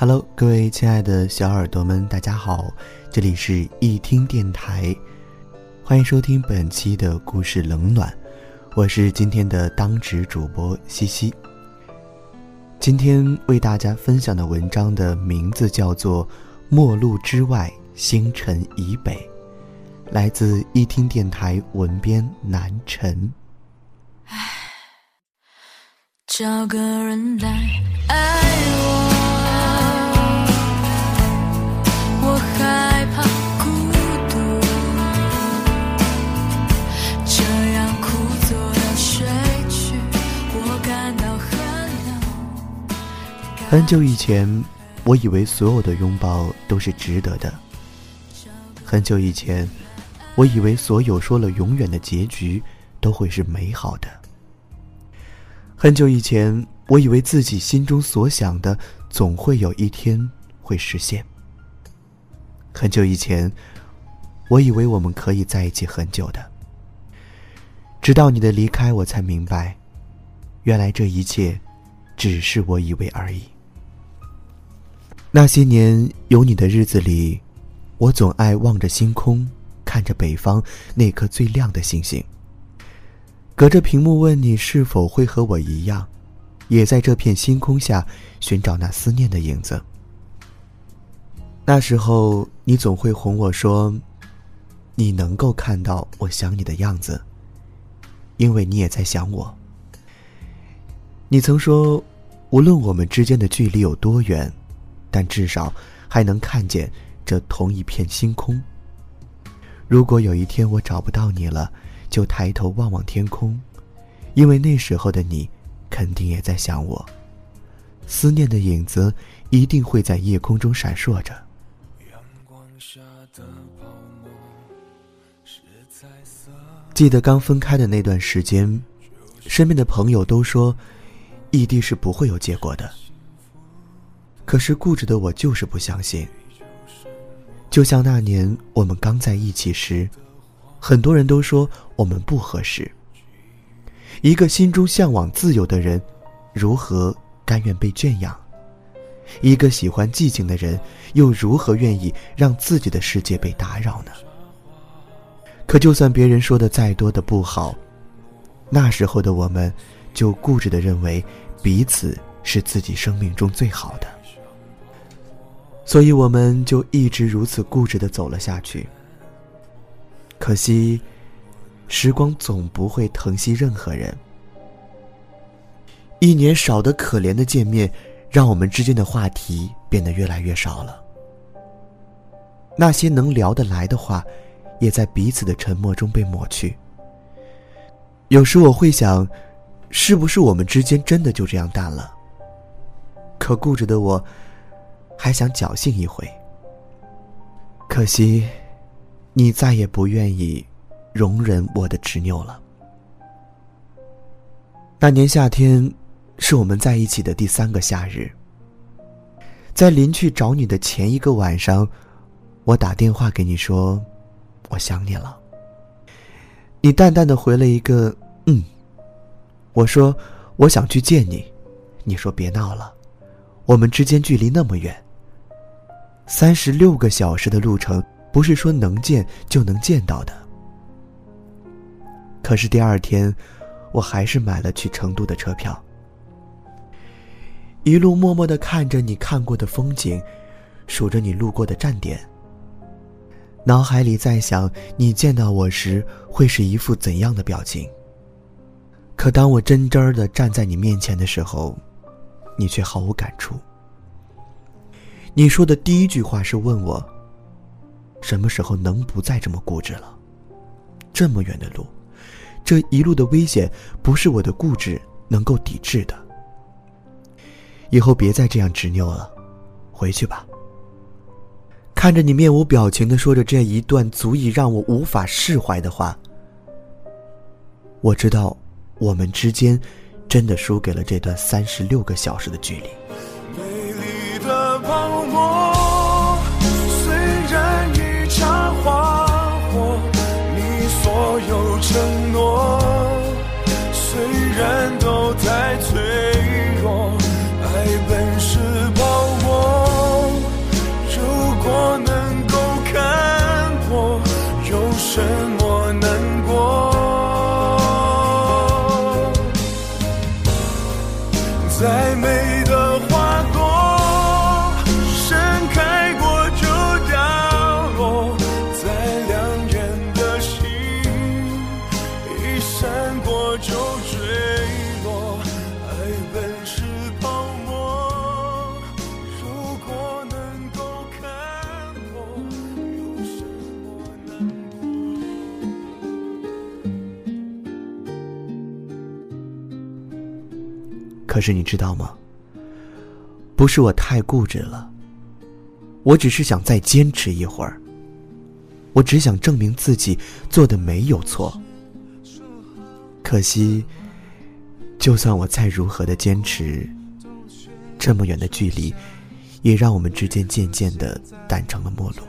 Hello，各位亲爱的小耳朵们，大家好，这里是一听电台，欢迎收听本期的故事冷暖，我是今天的当值主播西西。今天为大家分享的文章的名字叫做《陌路之外，星辰以北》，来自一听电台文编南辰。找个人来爱，我很久以前，我以为所有的拥抱都是值得的。很久以前，我以为所有说了永远的结局都会是美好的。很久以前，我以为自己心中所想的总会有一天会实现。很久以前，我以为我们可以在一起很久的。直到你的离开，我才明白，原来这一切只是我以为而已。那些年有你的日子里，我总爱望着星空，看着北方那颗最亮的星星。隔着屏幕问你是否会和我一样，也在这片星空下寻找那思念的影子。那时候你总会哄我说，你能够看到我想你的样子，因为你也在想我。你曾说，无论我们之间的距离有多远，但至少还能看见这同一片星空。如果有一天我找不到你了，就抬头望望天空，因为那时候的你，肯定也在想我。思念的影子一定会在夜空中闪烁着。记得刚分开的那段时间，身边的朋友都说，异地是不会有结果的。可是固执的我就是不相信。就像那年我们刚在一起时，很多人都说我们不合适。一个心中向往自由的人，如何甘愿被圈养？一个喜欢寂静的人，又如何愿意让自己的世界被打扰呢？可就算别人说的再多的不好，那时候的我们，就固执的认为彼此是自己生命中最好的，所以我们就一直如此固执的走了下去。可惜，时光总不会疼惜任何人。一年少得可怜的见面，让我们之间的话题变得越来越少了。那些能聊得来的话，也在彼此的沉默中被抹去。有时我会想，是不是我们之间真的就这样淡了？可固执的我，还想侥幸一回。可惜。你再也不愿意容忍我的执拗了。那年夏天，是我们在一起的第三个夏日。在临去找你的前一个晚上，我打电话给你说，我想你了。你淡淡的回了一个“嗯”。我说我想去见你，你说别闹了，我们之间距离那么远，三十六个小时的路程。不是说能见就能见到的。可是第二天，我还是买了去成都的车票。一路默默的看着你看过的风景，数着你路过的站点。脑海里在想你见到我时会是一副怎样的表情。可当我真真儿的站在你面前的时候，你却毫无感触。你说的第一句话是问我。什么时候能不再这么固执了？这么远的路，这一路的危险，不是我的固执能够抵制的。以后别再这样执拗了，回去吧。看着你面无表情的说着这一段足以让我无法释怀的话，我知道，我们之间真的输给了这段三十六个小时的距离。美丽的泡沫，可是你知道吗？不是我太固执了，我只是想再坚持一会儿。我只想证明自己做的没有错。可惜，就算我再如何的坚持，这么远的距离，也让我们之间渐渐的淡成了陌路。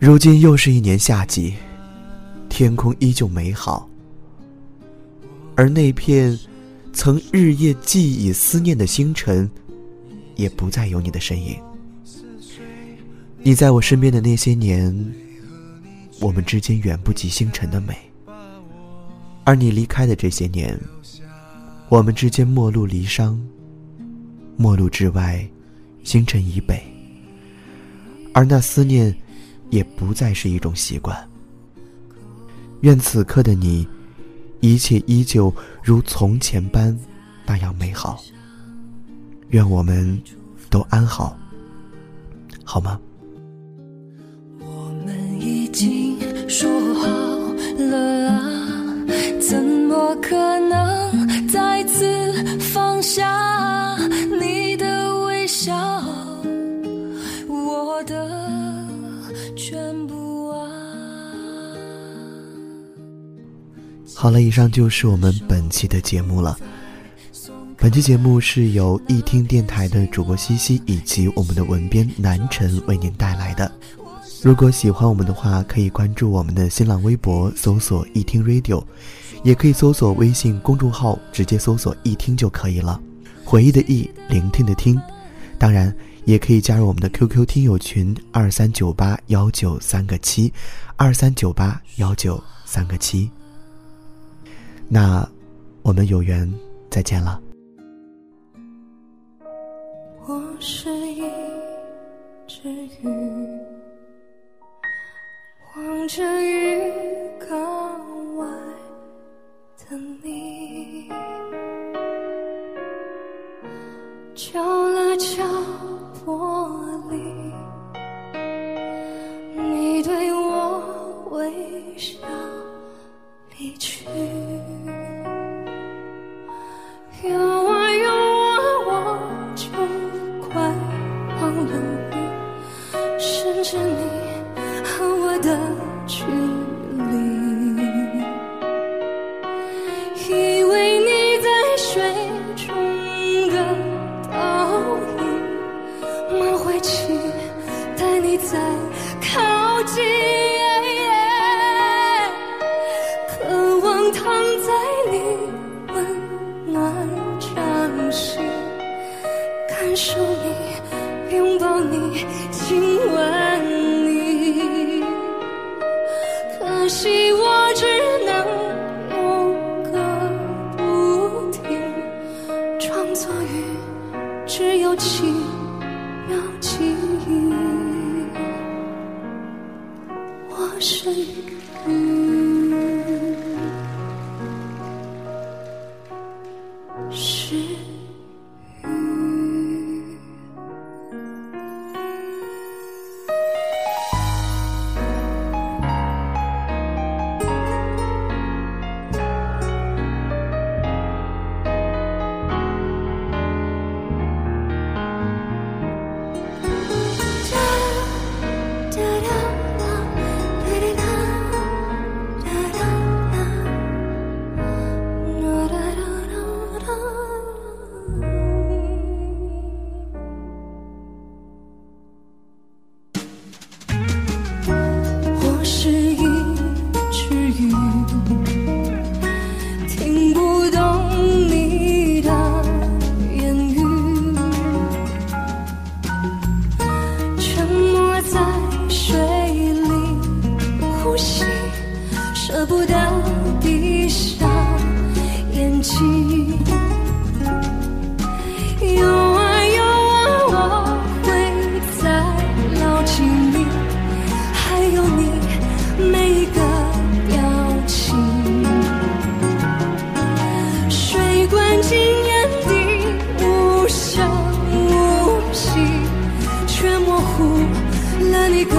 如今又是一年夏季，天空依旧美好。而那片曾日夜寄以思念的星辰，也不再有你的身影。你在我身边的那些年，我们之间远不及星辰的美；而你离开的这些年，我们之间陌路离殇，陌路之外，星辰以北。而那思念，也不再是一种习惯。愿此刻的你。一切依旧如从前般那样美好。愿我们都安好，好吗？我们已经说好了啊，怎么可能再次放下好了，以上就是我们本期的节目了。本期节目是由一听电台的主播西西以及我们的文编南辰为您带来的。如果喜欢我们的话，可以关注我们的新浪微博，搜索“一听 radio”，也可以搜索微信公众号，直接搜索“一听”就可以了。回忆的忆，聆听的听，当然也可以加入我们的 QQ 听友群二三九八幺九三个七，二三九八幺九三个七。那我们有缘再见了。我是一只鱼，望着鱼缸外的你，就是一个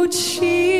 无情。